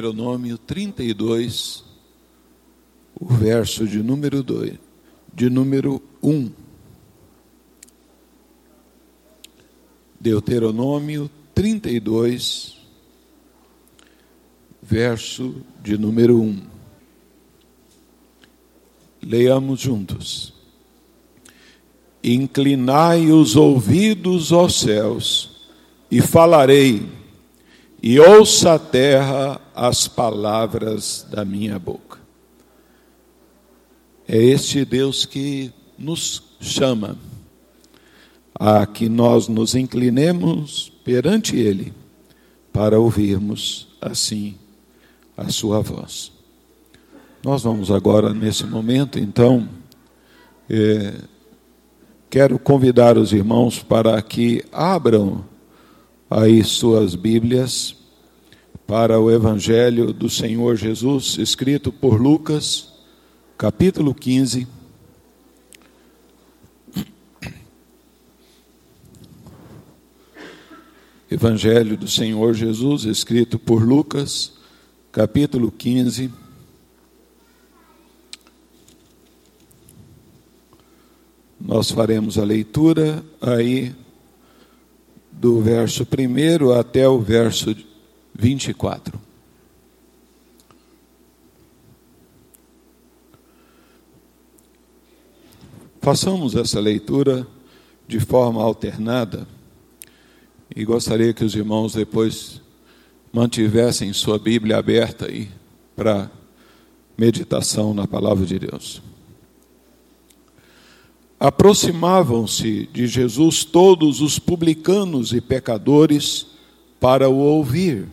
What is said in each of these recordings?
Deuteronômio 32, o verso de número 2, de número 1. Deuteronômio 32, verso de número 1. Leiamos juntos. Inclinai os ouvidos aos céus, e falarei e ouça a terra as palavras da minha boca. É este Deus que nos chama a que nós nos inclinemos perante Ele para ouvirmos assim a Sua voz. Nós vamos agora, nesse momento, então, é, quero convidar os irmãos para que abram aí suas Bíblias para o Evangelho do Senhor Jesus, escrito por Lucas, capítulo 15. Evangelho do Senhor Jesus, escrito por Lucas, capítulo 15. Nós faremos a leitura aí do verso 1 até o verso 24. Façamos essa leitura de forma alternada e gostaria que os irmãos depois mantivessem sua Bíblia aberta aí para meditação na palavra de Deus. Aproximavam-se de Jesus todos os publicanos e pecadores para o ouvir.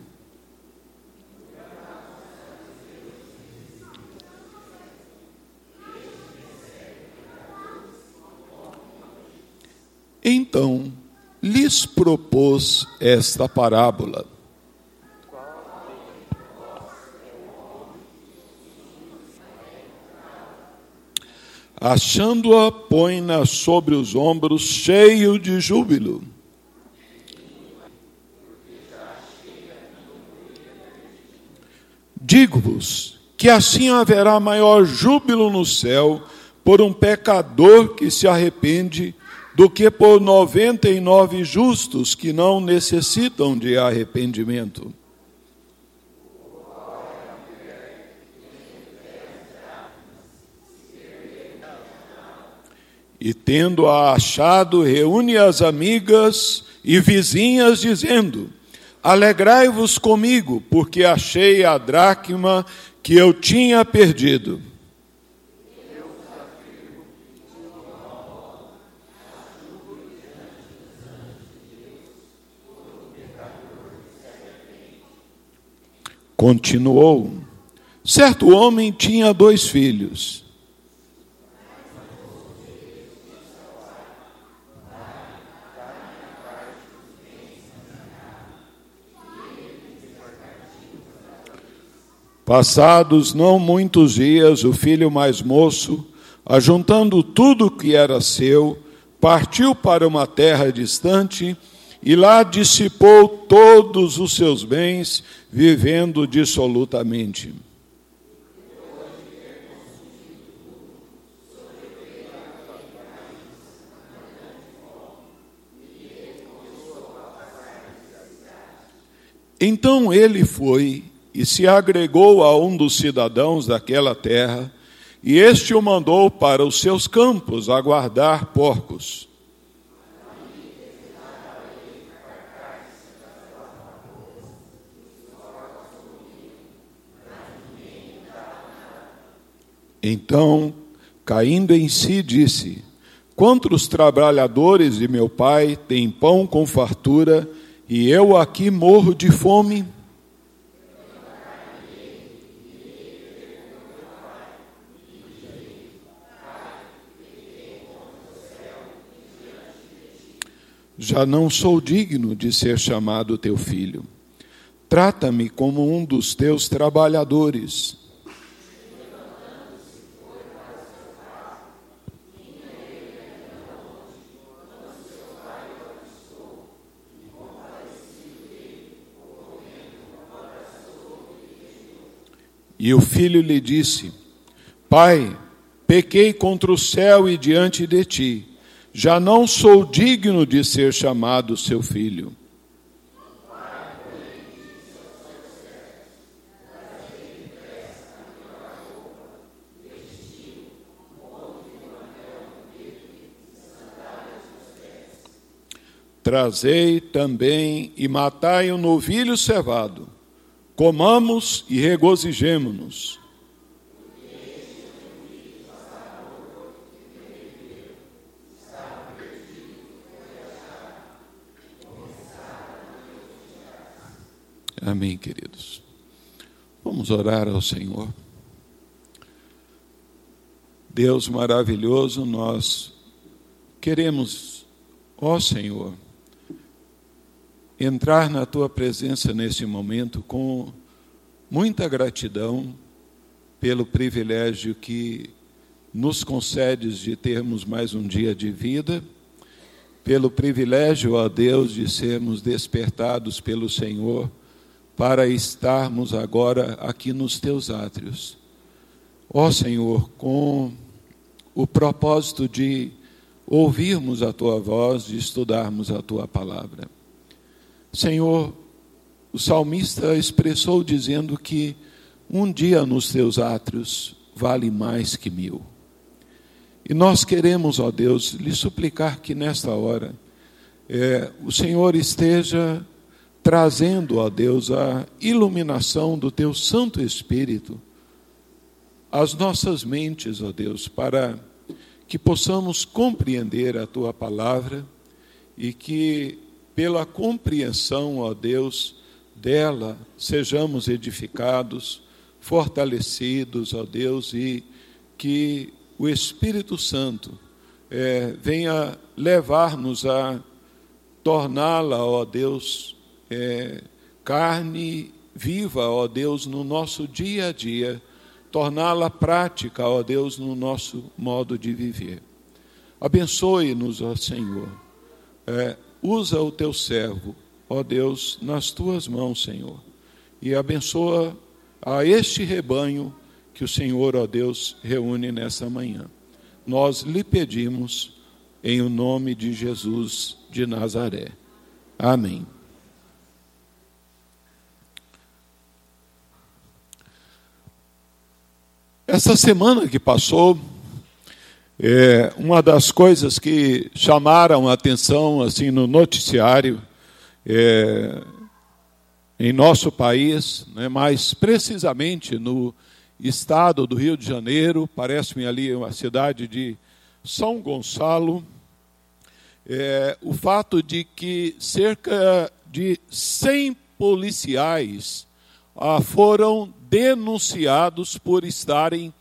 Então lhes propôs esta parábola. Achando-a, põe-na sobre os ombros, cheio de júbilo. Digo-vos que assim haverá maior júbilo no céu por um pecador que se arrepende do que por noventa e nove justos que não necessitam de arrependimento. E tendo-a achado, reúne as amigas e vizinhas, dizendo: Alegrai-vos comigo, porque achei a dracma que eu tinha perdido. Continuou: Certo homem tinha dois filhos. Passados não muitos dias, o filho mais moço, ajuntando tudo que era seu, partiu para uma terra distante e lá dissipou todos os seus bens, vivendo dissolutamente. Então ele foi e se agregou a um dos cidadãos daquela terra, e este o mandou para os seus campos a guardar porcos. Então, caindo em si, disse: Quantos trabalhadores de meu pai têm pão com fartura, e eu aqui morro de fome? Já não sou digno de ser chamado teu filho. Trata-me como um dos teus trabalhadores. E o filho lhe disse: Pai, pequei contra o céu e diante de ti, já não sou digno de ser chamado seu filho. Trazei também e matai um novilho cevado, comamos e regozijemo-nos. Amém, queridos. Vamos orar ao Senhor. Deus maravilhoso, nós queremos, ó Senhor, entrar na tua presença nesse momento com muita gratidão pelo privilégio que nos concedes de termos mais um dia de vida, pelo privilégio, ó Deus, de sermos despertados pelo Senhor para estarmos agora aqui nos teus átrios. Ó Senhor, com o propósito de ouvirmos a tua voz, de estudarmos a tua palavra. Senhor, o salmista expressou dizendo que um dia nos teus átrios vale mais que mil. E nós queremos, ó Deus, lhe suplicar que nesta hora é, o Senhor esteja trazendo, ó Deus, a iluminação do teu Santo Espírito às nossas mentes, ó Deus, para que possamos compreender a tua palavra e que pela compreensão, ó Deus, dela, sejamos edificados, fortalecidos, ó Deus, e que o Espírito Santo é, venha levar-nos a torná-la, ó Deus, é, carne viva, ó Deus, no nosso dia a dia, torná-la prática, ó Deus, no nosso modo de viver. Abençoe-nos, ó Senhor. É, usa o teu servo, ó Deus, nas tuas mãos, Senhor, e abençoa a este rebanho que o Senhor, ó Deus, reúne nessa manhã. Nós lhe pedimos em o nome de Jesus de Nazaré. Amém. Essa semana que passou, é, uma das coisas que chamaram a atenção assim no noticiário é, em nosso país, né, mais precisamente no estado do Rio de Janeiro, parece-me ali uma cidade de São Gonçalo, é, o fato de que cerca de 100 policiais ah, foram denunciados por estarem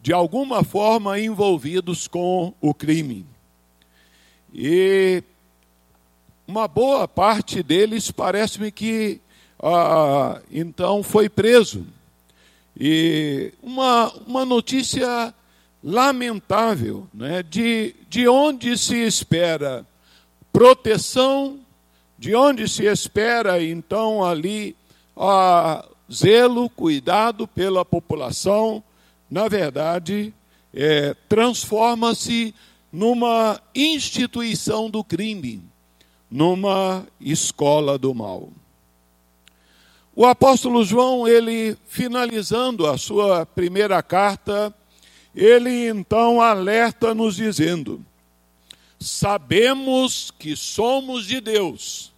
de alguma forma envolvidos com o crime. E uma boa parte deles parece-me que ah, então foi preso. E uma, uma notícia lamentável, né, de, de onde se espera proteção, de onde se espera então ali a zelo, cuidado pela população, na verdade, é, transforma-se numa instituição do crime, numa escola do mal. O apóstolo João, ele finalizando a sua primeira carta, ele então alerta nos dizendo: Sabemos que somos de Deus,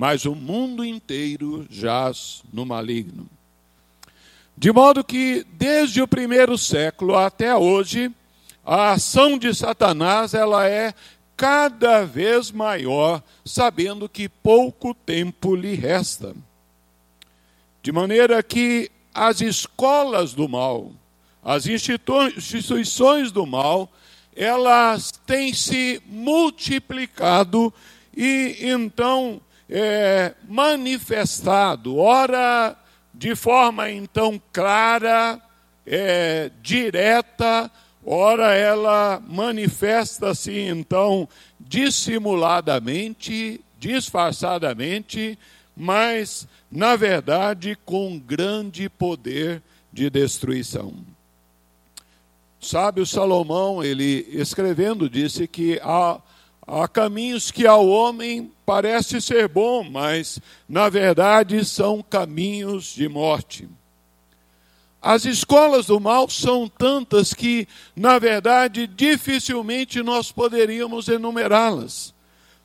mas o mundo inteiro jaz no maligno. De modo que, desde o primeiro século até hoje, a ação de Satanás ela é cada vez maior, sabendo que pouco tempo lhe resta. De maneira que as escolas do mal, as instituições do mal, elas têm se multiplicado e então é, manifestado, ora de forma então clara, é, direta, ora ela manifesta-se então dissimuladamente, disfarçadamente, mas na verdade com grande poder de destruição. Sábio Salomão, ele escrevendo, disse que há, há caminhos que ao homem parece ser bom, mas na verdade são caminhos de morte. As escolas do mal são tantas que, na verdade, dificilmente nós poderíamos enumerá-las.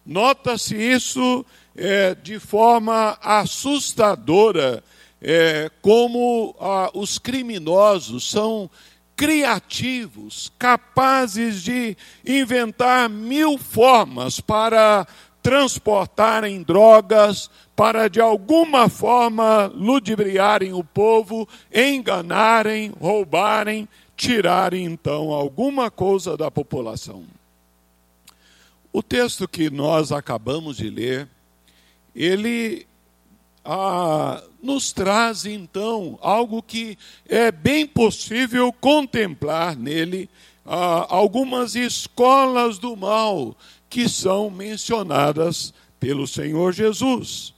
Nota-se isso é, de forma assustadora, é, como ah, os criminosos são criativos, capazes de inventar mil formas para transportarem drogas, para de alguma forma ludibriarem o povo, enganarem, roubarem, tirarem então alguma coisa da população. O texto que nós acabamos de ler, ele ah, nos traz então algo que é bem possível contemplar nele, ah, algumas escolas do mal que são mencionadas pelo Senhor Jesus.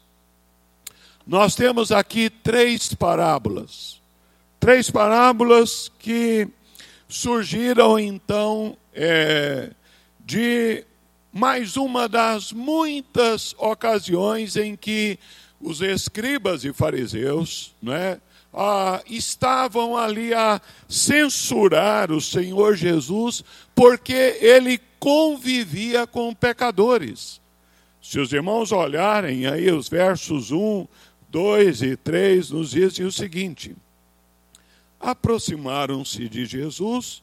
Nós temos aqui três parábolas. Três parábolas que surgiram então é, de mais uma das muitas ocasiões em que os escribas e fariseus né, ah, estavam ali a censurar o Senhor Jesus porque ele convivia com pecadores. Se os irmãos olharem aí os versos 1, 2 e 3, nos dizem o seguinte: Aproximaram-se de Jesus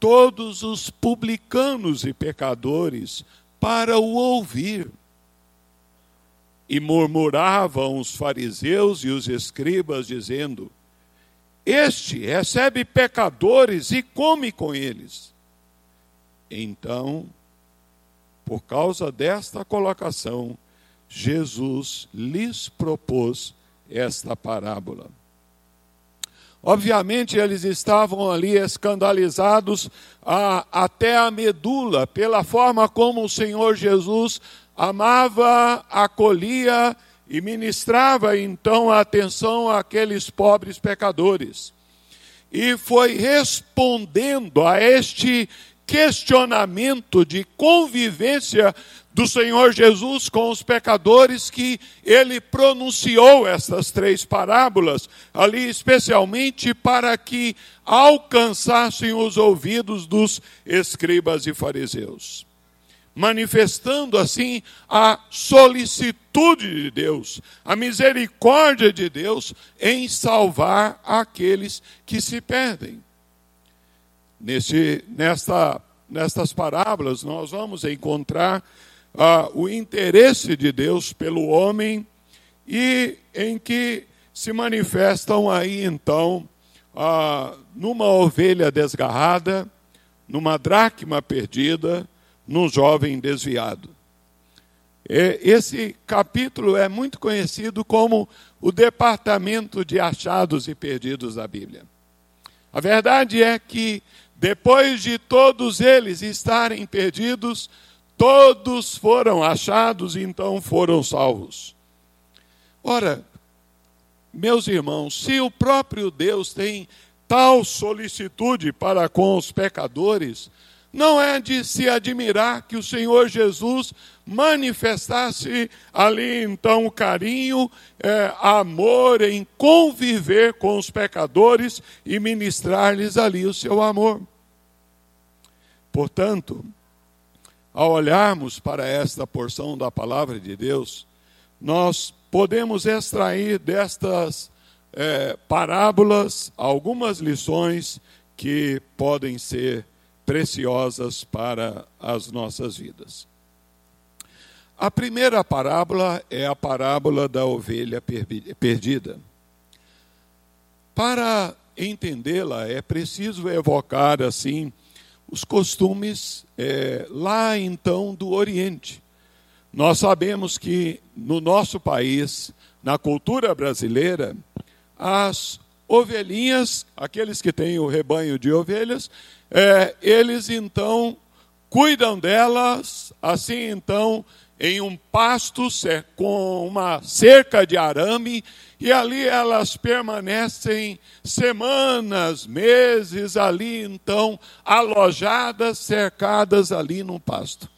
todos os publicanos e pecadores para o ouvir. E murmuravam os fariseus e os escribas, dizendo: Este recebe pecadores e come com eles. Então, por causa desta colocação, Jesus lhes propôs esta parábola. Obviamente, eles estavam ali escandalizados a, até a medula pela forma como o Senhor Jesus amava, acolhia e ministrava então a atenção àqueles pobres pecadores. E foi respondendo a este questionamento de convivência do Senhor Jesus com os pecadores que ele pronunciou estas três parábolas, ali especialmente para que alcançassem os ouvidos dos escribas e fariseus manifestando assim a solicitude de Deus, a misericórdia de Deus em salvar aqueles que se perdem. Nesse, nesta, nestas parábolas, nós vamos encontrar ah, o interesse de Deus pelo homem e em que se manifestam aí então ah, numa ovelha desgarrada, numa dracma perdida, num jovem desviado. Esse capítulo é muito conhecido como o departamento de achados e perdidos da Bíblia. A verdade é que, depois de todos eles estarem perdidos, todos foram achados e então foram salvos. Ora, meus irmãos, se o próprio Deus tem tal solicitude para com os pecadores, não é de se admirar que o Senhor Jesus manifestasse ali então carinho, é, amor em conviver com os pecadores e ministrar-lhes ali o seu amor. Portanto, ao olharmos para esta porção da palavra de Deus, nós podemos extrair destas é, parábolas algumas lições que podem ser preciosas para as nossas vidas. A primeira parábola é a parábola da ovelha perdida. Para entendê-la, é preciso evocar, assim, os costumes é, lá então do Oriente. Nós sabemos que no nosso país, na cultura brasileira, as ovelhinhas, aqueles que têm o rebanho de ovelhas, é, eles então cuidam delas, assim então, em um pasto com uma cerca de arame, e ali elas permanecem semanas, meses ali, então, alojadas, cercadas ali no pasto.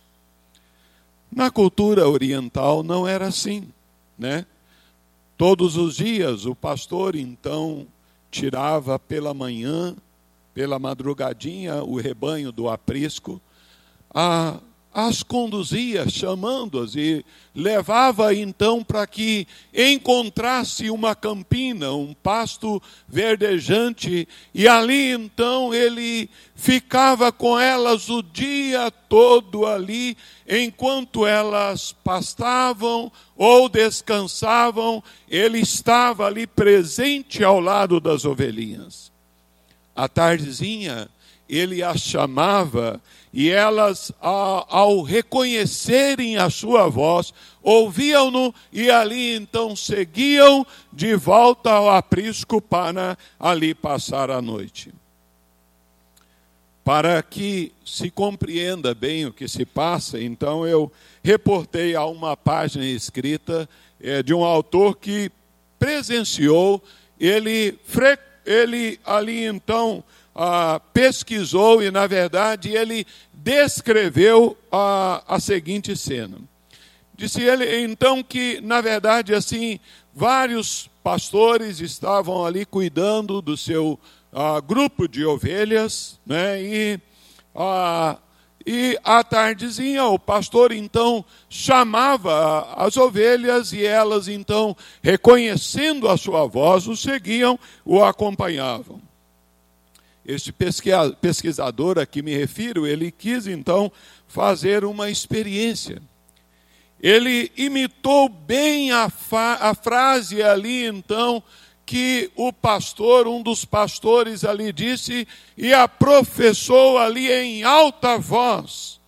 Na cultura oriental não era assim, né? Todos os dias o pastor então tirava pela manhã, pela madrugadinha, o rebanho do aprisco, a as conduzia, chamando-as, e levava então para que encontrasse uma campina, um pasto verdejante, e ali então ele ficava com elas o dia todo ali, enquanto elas pastavam ou descansavam, ele estava ali presente ao lado das ovelhinhas. À tardezinha, ele as chamava e elas, ao reconhecerem a sua voz, ouviam-no e ali então seguiam de volta ao aprisco para ali passar a noite. Para que se compreenda bem o que se passa, então eu reportei a uma página escrita é, de um autor que presenciou, ele, ele ali então ah, pesquisou e, na verdade, ele descreveu a, a seguinte cena. Disse ele, então, que, na verdade, assim, vários pastores estavam ali cuidando do seu ah, grupo de ovelhas, né, e, ah, e à tardezinha o pastor então chamava as ovelhas e elas então, reconhecendo a sua voz, o seguiam, o acompanhavam. Este pesquisador a que me refiro, ele quis então fazer uma experiência. Ele imitou bem a, a frase ali então que o pastor, um dos pastores ali disse e a professou ali em alta voz.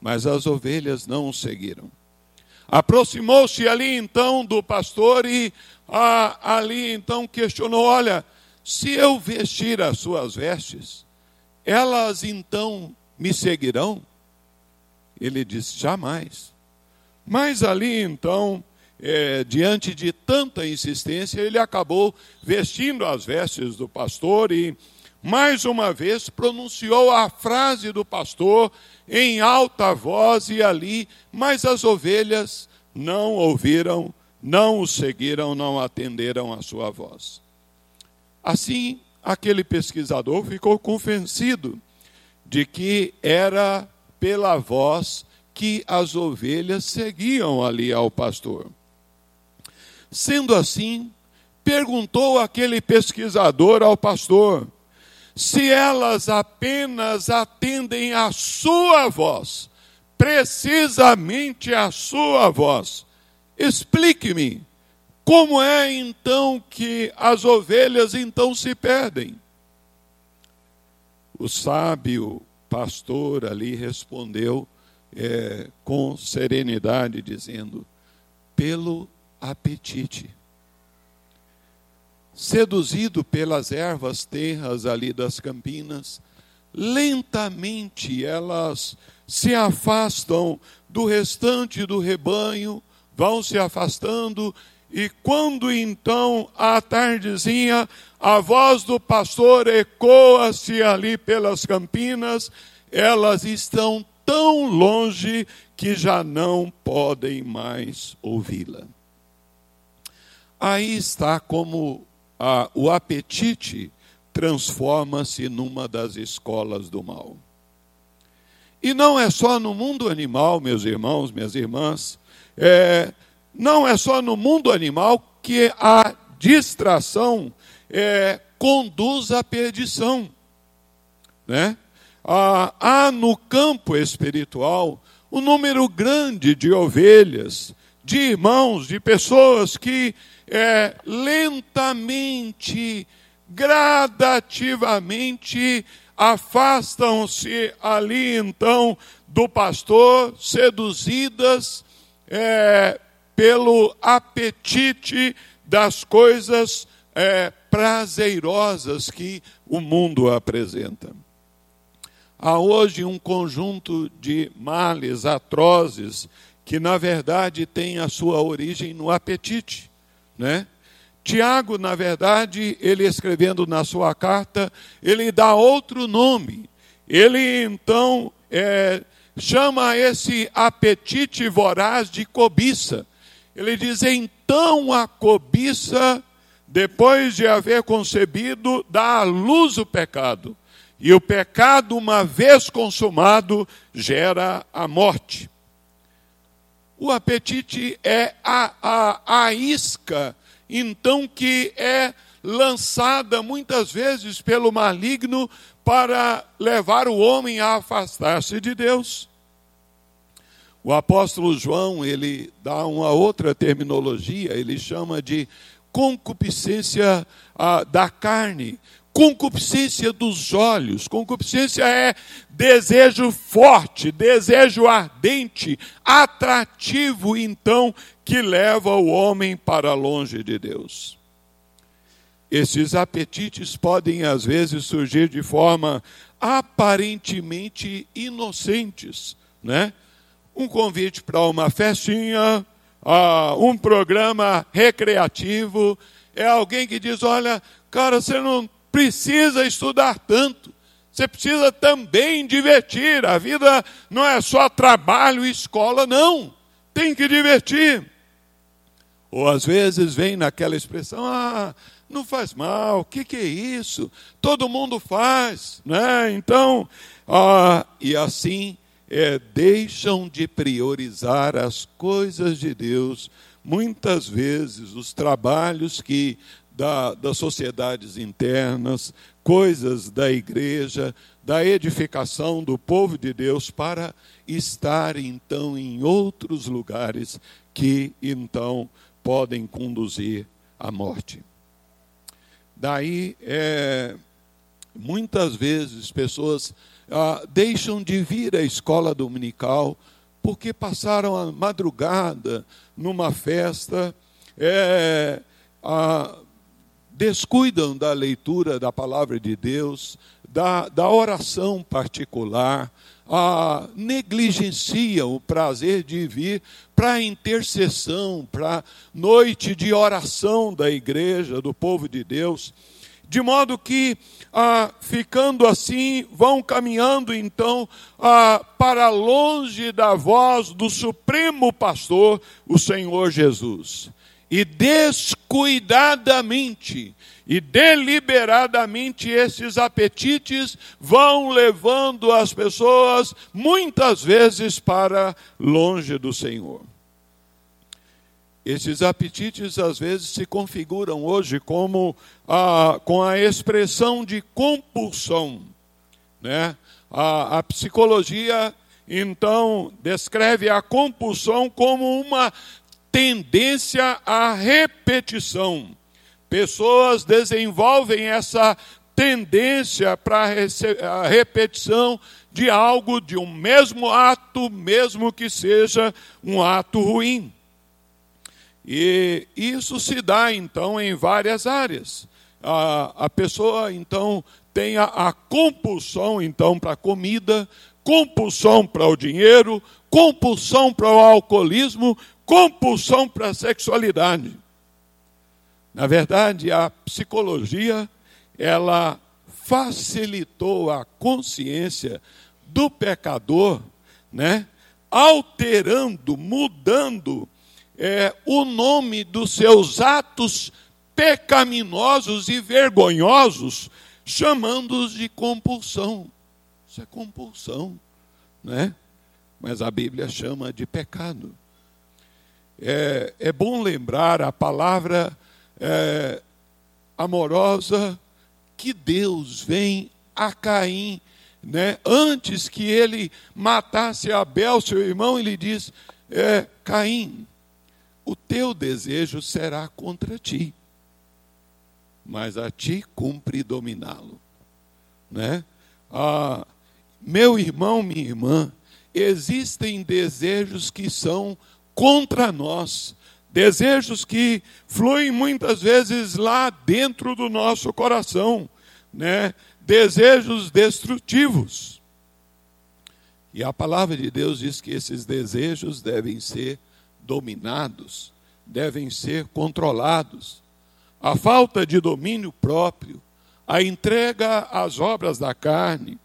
Mas as ovelhas não o seguiram. Aproximou-se ali então do pastor e ali então questionou: olha, se eu vestir as suas vestes, elas então me seguirão? Ele disse: Jamais. Mas ali então, é, diante de tanta insistência, ele acabou vestindo as vestes do pastor e, mais uma vez, pronunciou a frase do pastor em alta voz e ali, mas as ovelhas não ouviram, não o seguiram, não atenderam a sua voz. Assim, aquele pesquisador ficou convencido de que era pela voz que as ovelhas seguiam ali ao pastor. Sendo assim, perguntou aquele pesquisador ao pastor se elas apenas atendem a sua voz, precisamente a sua voz. Explique-me como é então que as ovelhas então se perdem? O sábio pastor ali respondeu é, com serenidade, dizendo: pelo apetite. Seduzido pelas ervas terras ali das campinas, lentamente elas se afastam do restante do rebanho, vão se afastando e quando então, à tardezinha, a voz do pastor ecoa-se ali pelas campinas, elas estão tão longe que já não podem mais ouvi-la. Aí está como a, o apetite transforma-se numa das escolas do mal. E não é só no mundo animal, meus irmãos, minhas irmãs, é, não é só no mundo animal que a distração é, conduz à perdição. Né? Ah, há no campo espiritual um número grande de ovelhas, de irmãos, de pessoas que é, lentamente, gradativamente afastam-se ali então do pastor, seduzidas é, pelo apetite das coisas é, prazerosas que o mundo apresenta. Há hoje um conjunto de males atrozes que, na verdade, tem a sua origem no apetite. Né? Tiago, na verdade, ele escrevendo na sua carta, ele dá outro nome. Ele então é, chama esse apetite voraz de cobiça. Ele diz: então a cobiça, depois de haver concebido, dá à luz o pecado. E o pecado, uma vez consumado, gera a morte. O apetite é a, a, a isca, então, que é lançada muitas vezes pelo maligno para levar o homem a afastar-se de Deus. O apóstolo João, ele dá uma outra terminologia, ele chama de concupiscência ah, da carne, concupiscência dos olhos. Concupiscência é desejo forte, desejo ardente, atrativo, então, que leva o homem para longe de Deus. Esses apetites podem, às vezes, surgir de forma aparentemente inocentes, né? Um convite para uma festinha, um programa recreativo, é alguém que diz: olha, cara, você não precisa estudar tanto. Você precisa também divertir. A vida não é só trabalho e escola, não. Tem que divertir. Ou às vezes vem naquela expressão: ah, não faz mal, o que, que, é isso? Todo mundo faz, né? Então, ah, e assim é, deixam de priorizar as coisas de Deus. Muitas vezes os trabalhos que da, das sociedades internas, coisas da igreja, da edificação do povo de Deus, para estar então em outros lugares que então podem conduzir à morte. Daí, é, muitas vezes, pessoas ah, deixam de vir à escola dominical porque passaram a madrugada numa festa, é, ah, descuidam da leitura da palavra de Deus, da, da oração particular, ah, negligenciam o prazer de vir para a intercessão, para noite de oração da igreja, do povo de Deus, de modo que, ah, ficando assim, vão caminhando então ah, para longe da voz do Supremo Pastor, o Senhor Jesus e descuidadamente e deliberadamente esses apetites vão levando as pessoas muitas vezes para longe do Senhor. Esses apetites às vezes se configuram hoje como a, com a expressão de compulsão. Né? A, a psicologia então descreve a compulsão como uma tendência à repetição. Pessoas desenvolvem essa tendência para a repetição de algo, de um mesmo ato, mesmo que seja um ato ruim. E isso se dá, então, em várias áreas. A, a pessoa, então, tem a, a compulsão, então, para a comida, compulsão para o dinheiro, compulsão para o alcoolismo, compulsão para a sexualidade. Na verdade, a psicologia, ela facilitou a consciência do pecador, né? alterando, mudando é, o nome dos seus atos pecaminosos e vergonhosos, chamando-os de compulsão. Isso é compulsão, né? Mas a Bíblia chama de pecado é, é bom lembrar a palavra é, amorosa que Deus vem a Caim, né? antes que ele matasse Abel, seu irmão, ele diz: é, Caim, o teu desejo será contra ti, mas a ti cumpre dominá-lo. Né? Ah, meu irmão, minha irmã, existem desejos que são contra nós. Desejos que fluem muitas vezes lá dentro do nosso coração, né? Desejos destrutivos. E a palavra de Deus diz que esses desejos devem ser dominados, devem ser controlados. a falta de domínio próprio, a entrega às obras da carne,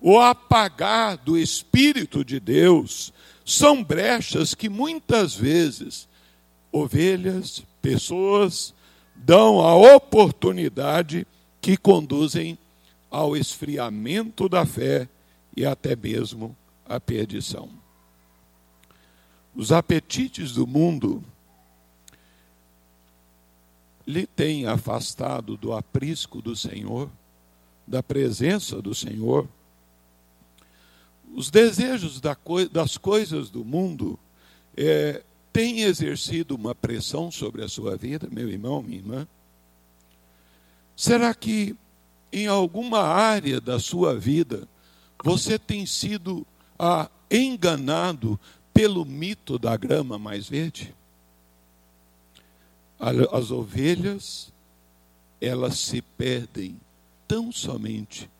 o apagar do Espírito de Deus, são brechas que muitas vezes ovelhas, pessoas, dão a oportunidade que conduzem ao esfriamento da fé e até mesmo à perdição. Os apetites do mundo lhe têm afastado do aprisco do Senhor, da presença do Senhor. Os desejos das coisas do mundo é, têm exercido uma pressão sobre a sua vida, meu irmão, minha irmã? Será que em alguma área da sua vida você tem sido ah, enganado pelo mito da grama mais verde? As ovelhas, elas se perdem tão somente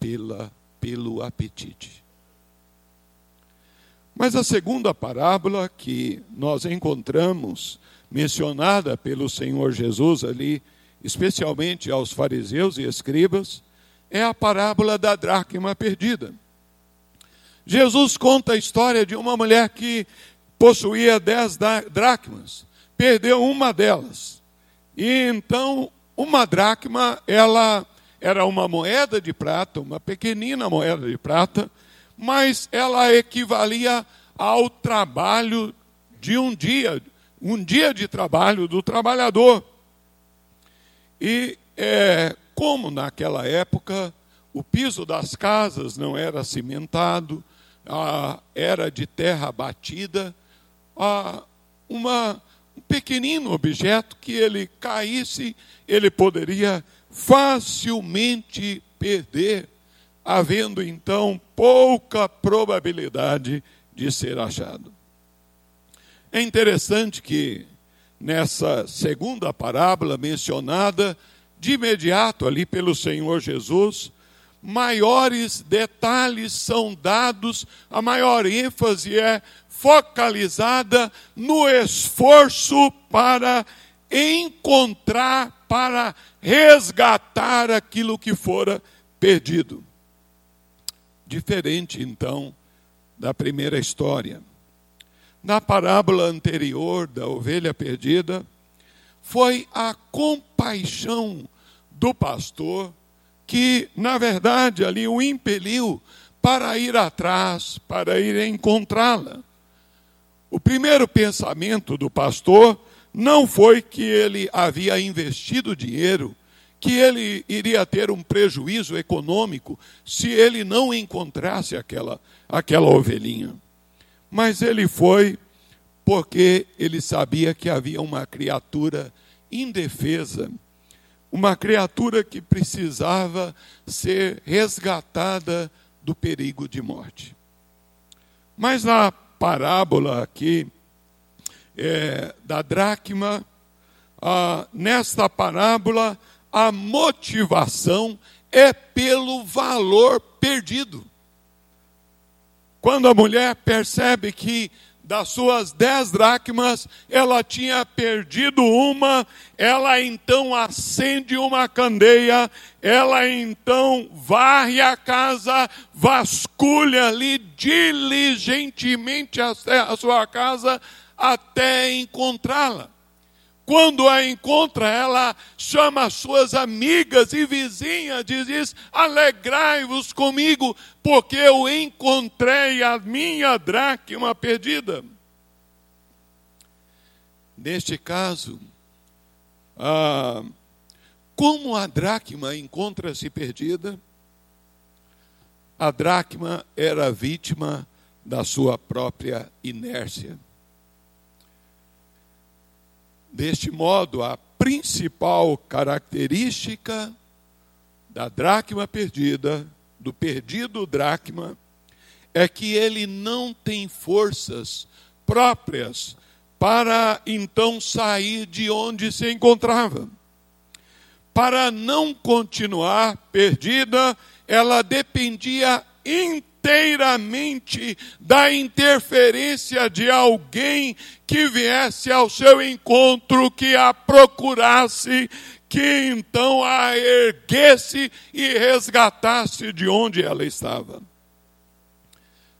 pela, pelo apetite. Mas a segunda parábola que nós encontramos, mencionada pelo Senhor Jesus ali, especialmente aos fariseus e escribas, é a parábola da dracma perdida. Jesus conta a história de uma mulher que possuía dez dracmas, perdeu uma delas. E então, uma dracma, ela era uma moeda de prata, uma pequenina moeda de prata, mas ela equivalia ao trabalho de um dia, um dia de trabalho do trabalhador. E é, como naquela época o piso das casas não era cimentado, ah, era de terra batida, ah, uma, um pequenino objeto que ele caísse, ele poderia facilmente perder havendo então pouca probabilidade de ser achado. É interessante que nessa segunda parábola mencionada de imediato ali pelo Senhor Jesus, maiores detalhes são dados, a maior ênfase é focalizada no esforço para encontrar, para resgatar aquilo que fora perdido diferente então da primeira história. Na parábola anterior da ovelha perdida, foi a compaixão do pastor que, na verdade, ali o impeliu para ir atrás, para ir encontrá-la. O primeiro pensamento do pastor não foi que ele havia investido dinheiro que ele iria ter um prejuízo econômico se ele não encontrasse aquela, aquela ovelhinha. Mas ele foi porque ele sabia que havia uma criatura indefesa, uma criatura que precisava ser resgatada do perigo de morte. Mas na parábola aqui é, da dracma, nesta parábola, a motivação é pelo valor perdido. Quando a mulher percebe que das suas dez dracmas ela tinha perdido uma, ela então acende uma candeia, ela então varre a casa, vasculha ali diligentemente a sua casa até encontrá-la. Quando a encontra, ela chama as suas amigas e vizinhas diz: Alegrai-vos comigo, porque eu encontrei a minha dracma perdida. Neste caso, ah, como a dracma encontra-se perdida? A dracma era vítima da sua própria inércia. Deste modo, a principal característica da dracma perdida, do perdido dracma, é que ele não tem forças próprias para então sair de onde se encontrava. Para não continuar perdida, ela dependia inteiramente da interferência de alguém que viesse ao seu encontro, que a procurasse, que então a erguesse e resgatasse de onde ela estava.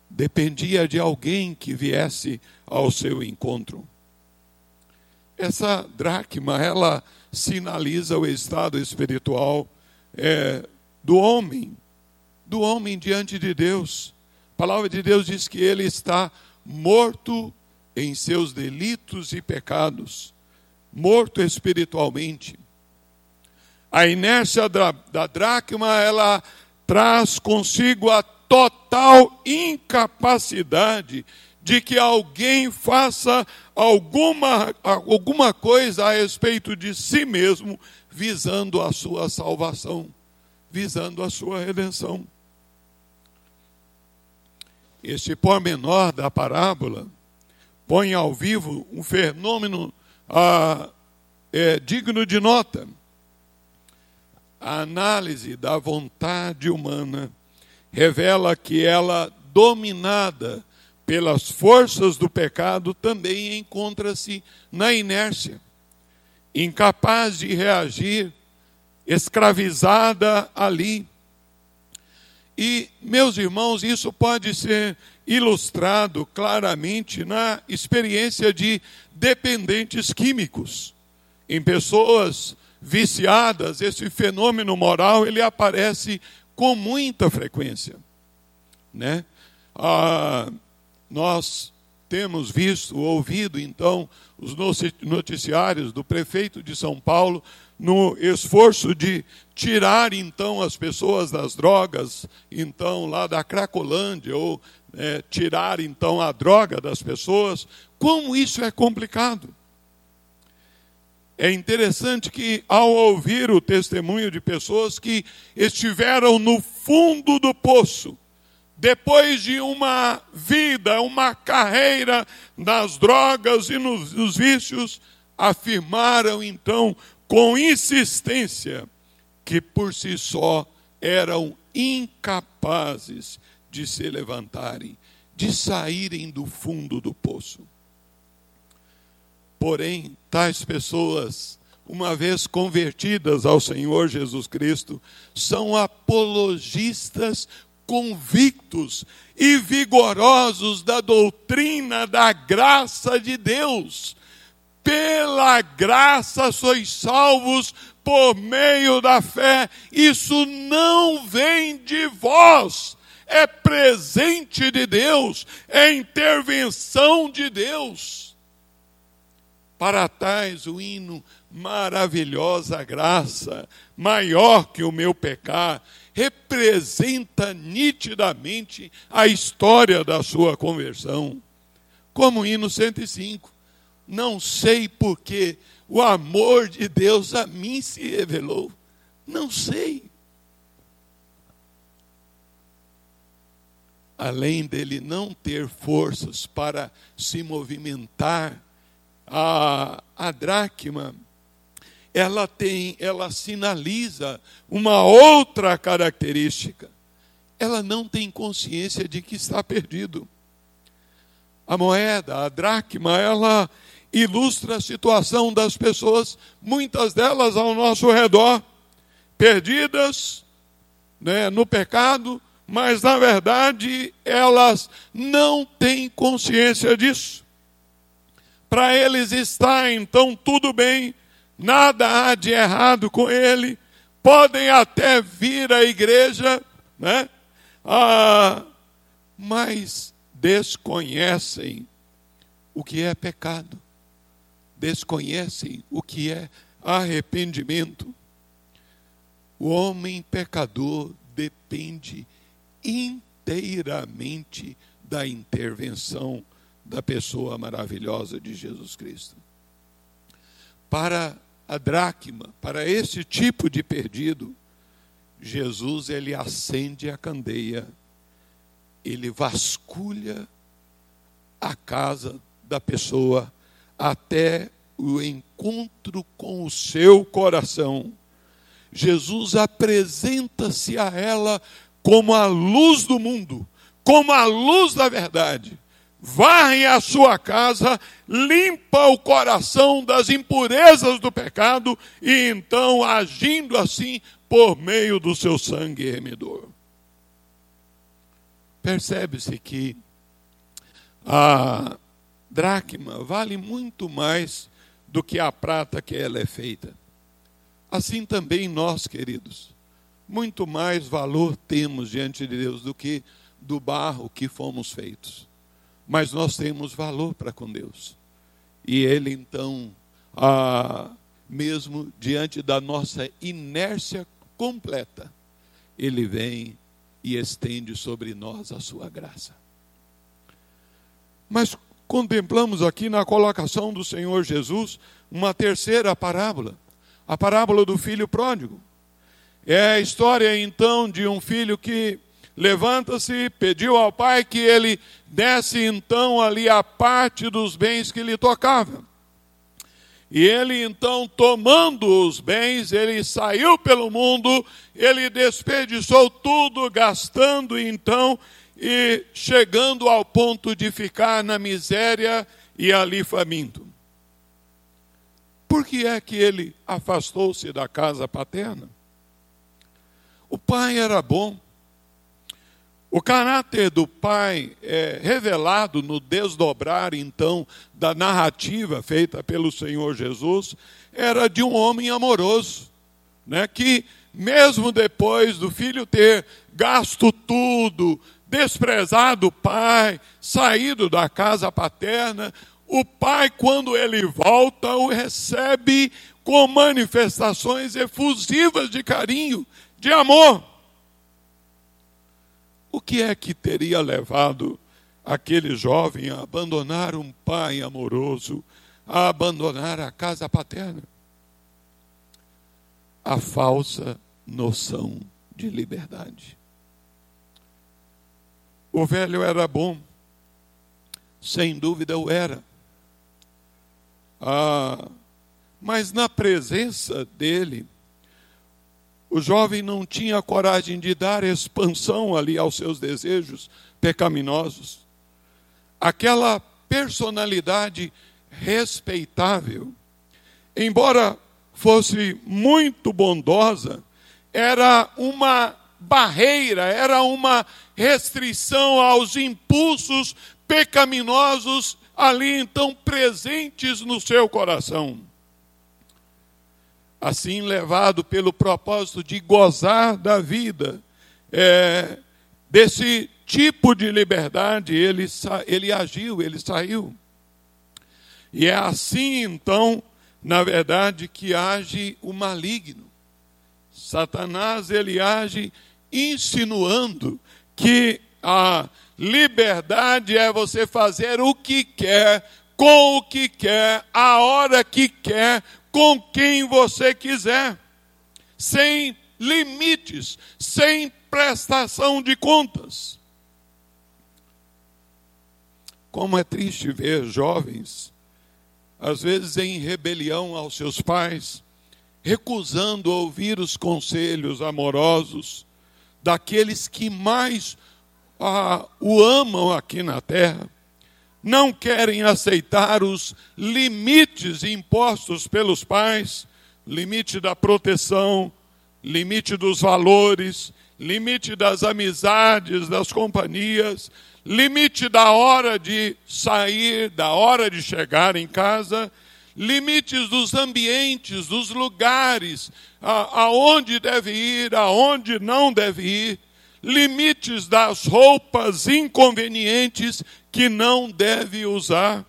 Dependia de alguém que viesse ao seu encontro. Essa dracma, ela sinaliza o estado espiritual é, do homem, do homem diante de Deus. A palavra de Deus diz que ele está morto em seus delitos e pecados, morto espiritualmente. A inércia da, da dracma, ela traz consigo a total incapacidade de que alguém faça alguma, alguma coisa a respeito de si mesmo, visando a sua salvação, visando a sua redenção. Este pormenor da parábola põe ao vivo um fenômeno ah, é, digno de nota. A análise da vontade humana revela que ela, dominada pelas forças do pecado, também encontra-se na inércia, incapaz de reagir, escravizada ali. E, meus irmãos, isso pode ser ilustrado claramente na experiência de dependentes químicos. Em pessoas viciadas, esse fenômeno moral ele aparece com muita frequência, né? Ah, nós temos visto, ouvido então os noticiários do prefeito de São Paulo no esforço de tirar então as pessoas das drogas, então lá da Cracolândia, ou é, tirar então a droga das pessoas, como isso é complicado. É interessante que, ao ouvir o testemunho de pessoas que estiveram no fundo do poço, depois de uma vida, uma carreira nas drogas e nos, nos vícios, afirmaram então com insistência que por si só eram incapazes de se levantarem, de saírem do fundo do poço. Porém, tais pessoas, uma vez convertidas ao Senhor Jesus Cristo, são apologistas convictos e vigorosos da doutrina da graça de Deus. Pela graça sois salvos por meio da fé. Isso não vem de vós, é presente de Deus, é intervenção de Deus. Para tais o hino maravilhosa graça, maior que o meu pecar, representa nitidamente a história da sua conversão. Como o hino 105. Não sei porque o amor de Deus a mim se revelou. Não sei. Além dele não ter forças para se movimentar, a, a dracma ela tem, ela sinaliza uma outra característica. Ela não tem consciência de que está perdido. A moeda, a dracma, ela ilustra a situação das pessoas, muitas delas ao nosso redor, perdidas né, no pecado, mas na verdade elas não têm consciência disso. Para eles está então tudo bem, nada há de errado com ele, podem até vir à igreja, né? Ah, mas desconhecem o que é pecado, desconhecem o que é arrependimento. O homem pecador depende inteiramente da intervenção da pessoa maravilhosa de Jesus Cristo. Para a dracma, para esse tipo de perdido, Jesus ele acende a candeia, ele vasculha a casa da pessoa até o encontro com o seu coração. Jesus apresenta-se a ela como a luz do mundo, como a luz da verdade, varre a sua casa, limpa o coração das impurezas do pecado e então agindo assim por meio do seu sangue remidor. Percebe-se que a dracma vale muito mais do que a prata que ela é feita. Assim também nós, queridos, muito mais valor temos diante de Deus do que do barro que fomos feitos. Mas nós temos valor para com Deus. E Ele então, ah, mesmo diante da nossa inércia completa, Ele vem e estende sobre nós a sua graça. Mas contemplamos aqui na colocação do Senhor Jesus uma terceira parábola, a parábola do filho pródigo. É a história então de um filho que levanta-se, pediu ao pai que ele desse então ali a parte dos bens que lhe tocava. E ele então, tomando os bens, ele saiu pelo mundo, ele desperdiçou tudo, gastando então e chegando ao ponto de ficar na miséria e ali faminto. Por que é que ele afastou-se da casa paterna? O pai era bom, o caráter do pai é revelado no desdobrar, então, da narrativa feita pelo Senhor Jesus, era de um homem amoroso, né, que, mesmo depois do filho ter gasto tudo, desprezado o pai, saído da casa paterna, o pai, quando ele volta, o recebe com manifestações efusivas de carinho, de amor. O que é que teria levado aquele jovem a abandonar um pai amoroso, a abandonar a casa paterna? A falsa noção de liberdade. O velho era bom, sem dúvida o era. Ah, mas na presença dele, o jovem não tinha coragem de dar expansão ali aos seus desejos pecaminosos. Aquela personalidade respeitável, embora fosse muito bondosa, era uma barreira, era uma restrição aos impulsos pecaminosos ali então presentes no seu coração assim levado pelo propósito de gozar da vida, é, desse tipo de liberdade, ele, ele agiu, ele saiu. E é assim, então, na verdade, que age o maligno. Satanás, ele age insinuando que a liberdade é você fazer o que quer, com o que quer, a hora que quer, com quem você quiser, sem limites, sem prestação de contas. Como é triste ver jovens, às vezes em rebelião aos seus pais, recusando ouvir os conselhos amorosos daqueles que mais ah, o amam aqui na terra não querem aceitar os limites impostos pelos pais limite da proteção, limite dos valores, limite das amizades, das companhias, limite da hora de sair, da hora de chegar em casa, limites dos ambientes, dos lugares, aonde deve ir, aonde não deve ir, limites das roupas inconvenientes que não deve usar.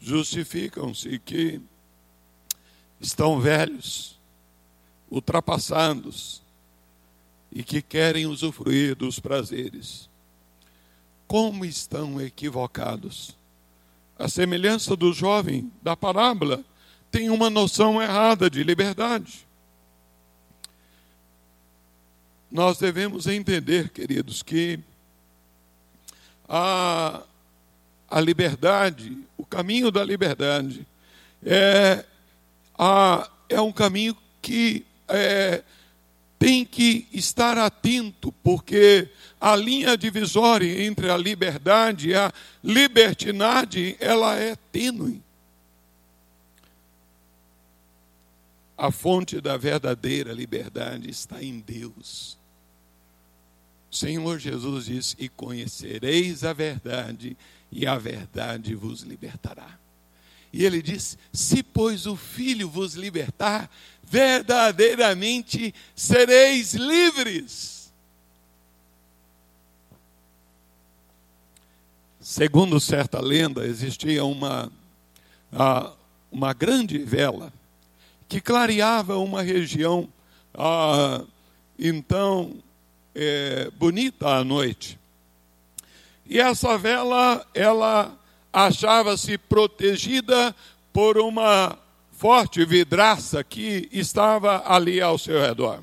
Justificam-se que estão velhos, ultrapassados e que querem usufruir dos prazeres. Como estão equivocados? A semelhança do jovem da parábola tem uma noção errada de liberdade. Nós devemos entender, queridos, que a, a liberdade, o caminho da liberdade, é, a, é um caminho que é, tem que estar atento, porque a linha divisória entre a liberdade e a libertinagem, ela é tênue. A fonte da verdadeira liberdade está em Deus. O Senhor Jesus diz: E conhecereis a verdade, e a verdade vos libertará. E ele diz: Se, pois, o Filho vos libertar, verdadeiramente sereis livres. Segundo certa lenda, existia uma, uma grande vela que clareava uma região, então, é, bonita à noite. E essa vela, ela achava-se protegida por uma forte vidraça que estava ali ao seu redor.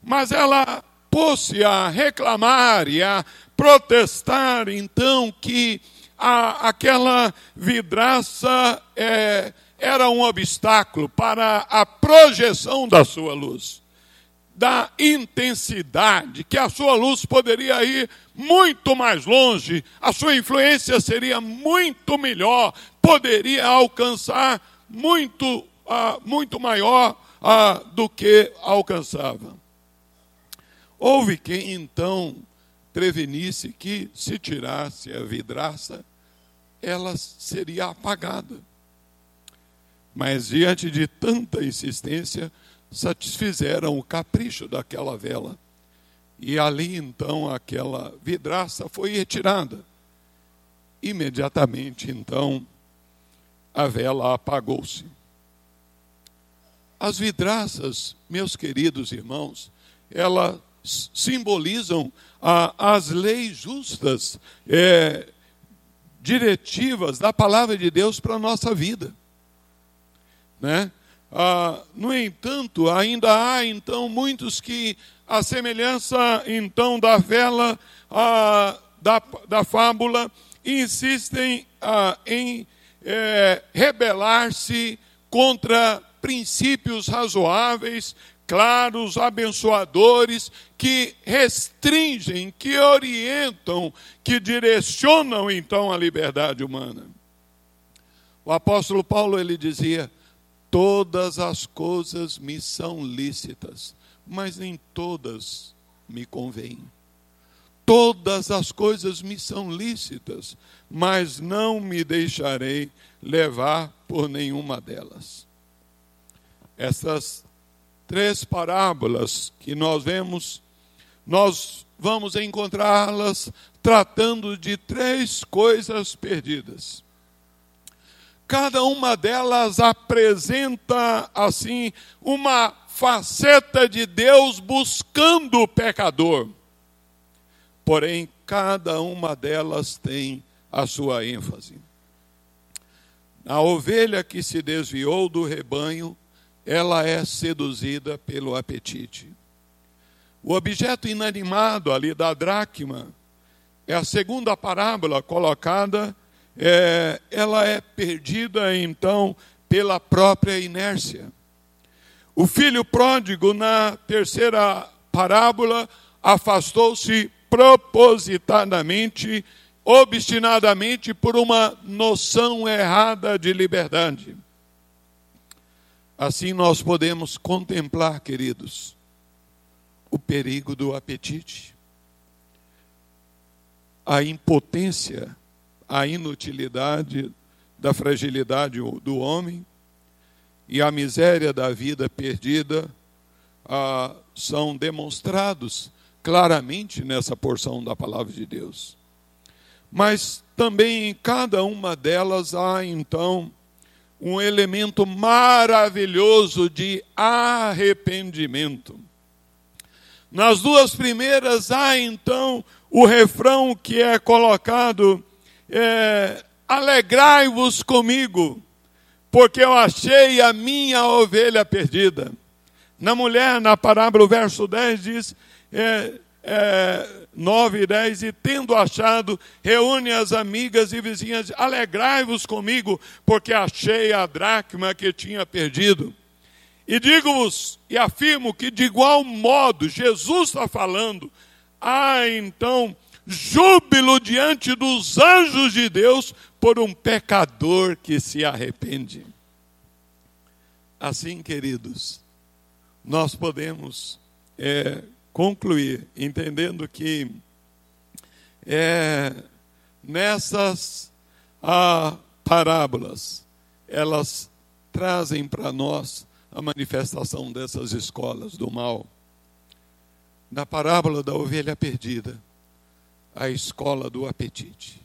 Mas ela pôs-se a reclamar e a protestar, então, que a, aquela vidraça é, era um obstáculo para a projeção da sua luz, da intensidade, que a sua luz poderia ir muito mais longe, a sua influência seria muito melhor, poderia alcançar muito, uh, muito maior uh, do que alcançava. Houve quem então prevenisse que, se tirasse a vidraça, ela seria apagada. Mas diante de tanta insistência, satisfizeram o capricho daquela vela. E ali então aquela vidraça foi retirada. Imediatamente então a vela apagou-se. As vidraças, meus queridos irmãos, elas simbolizam as leis justas, é, diretivas da palavra de Deus para a nossa vida. Né? Ah, no entanto, ainda há então muitos que, a semelhança então da vela, ah, da, da fábula, insistem ah, em é, rebelar-se contra princípios razoáveis, claros, abençoadores, que restringem, que orientam, que direcionam então a liberdade humana. O apóstolo Paulo ele dizia: Todas as coisas me são lícitas, mas nem todas me convêm. Todas as coisas me são lícitas, mas não me deixarei levar por nenhuma delas. Essas três parábolas que nós vemos, nós vamos encontrá-las tratando de três coisas perdidas. Cada uma delas apresenta, assim, uma faceta de Deus buscando o pecador. Porém, cada uma delas tem a sua ênfase. A ovelha que se desviou do rebanho, ela é seduzida pelo apetite. O objeto inanimado ali da dracma é a segunda parábola colocada é, ela é perdida então pela própria inércia. O filho pródigo, na terceira parábola, afastou-se propositadamente, obstinadamente, por uma noção errada de liberdade. Assim nós podemos contemplar, queridos, o perigo do apetite, a impotência a inutilidade da fragilidade do homem e a miséria da vida perdida ah, são demonstrados claramente nessa porção da palavra de Deus. Mas também em cada uma delas há então um elemento maravilhoso de arrependimento. Nas duas primeiras há então o refrão que é colocado é, alegrai-vos comigo, porque eu achei a minha ovelha perdida. Na mulher, na parábola, o verso 10 diz, é, é, 9 e 10, e tendo achado, reúne as amigas e vizinhas, alegrai-vos comigo, porque achei a dracma que tinha perdido. E digo-vos e afirmo que, de igual modo, Jesus está falando, há então júbilo diante dos anjos de Deus por um pecador que se arrepende. Assim, queridos, nós podemos é, concluir entendendo que é, nessas ah, parábolas, elas trazem para nós a manifestação dessas escolas do mal. Na parábola da ovelha perdida, a escola do apetite.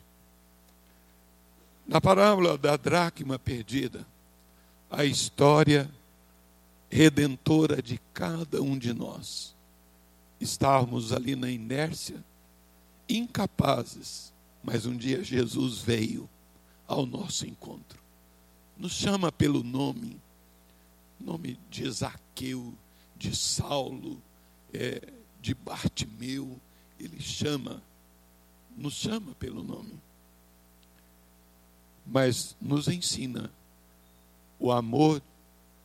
Na parábola da dracma perdida, a história redentora de cada um de nós. Estávamos ali na inércia, incapazes, mas um dia Jesus veio ao nosso encontro. Nos chama pelo nome, nome de Zaqueu, de Saulo, é, de Bartimeu, ele chama nos chama pelo nome, mas nos ensina o amor,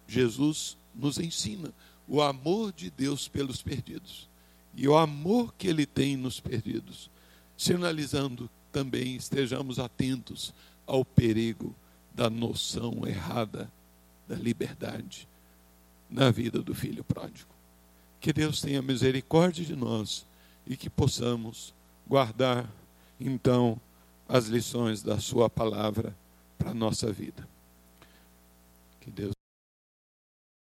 Jesus nos ensina o amor de Deus pelos perdidos e o amor que Ele tem nos perdidos, sinalizando também estejamos atentos ao perigo da noção errada da liberdade na vida do filho pródigo. Que Deus tenha misericórdia de nós e que possamos guardar então as lições da Sua palavra para a nossa vida. Que Deus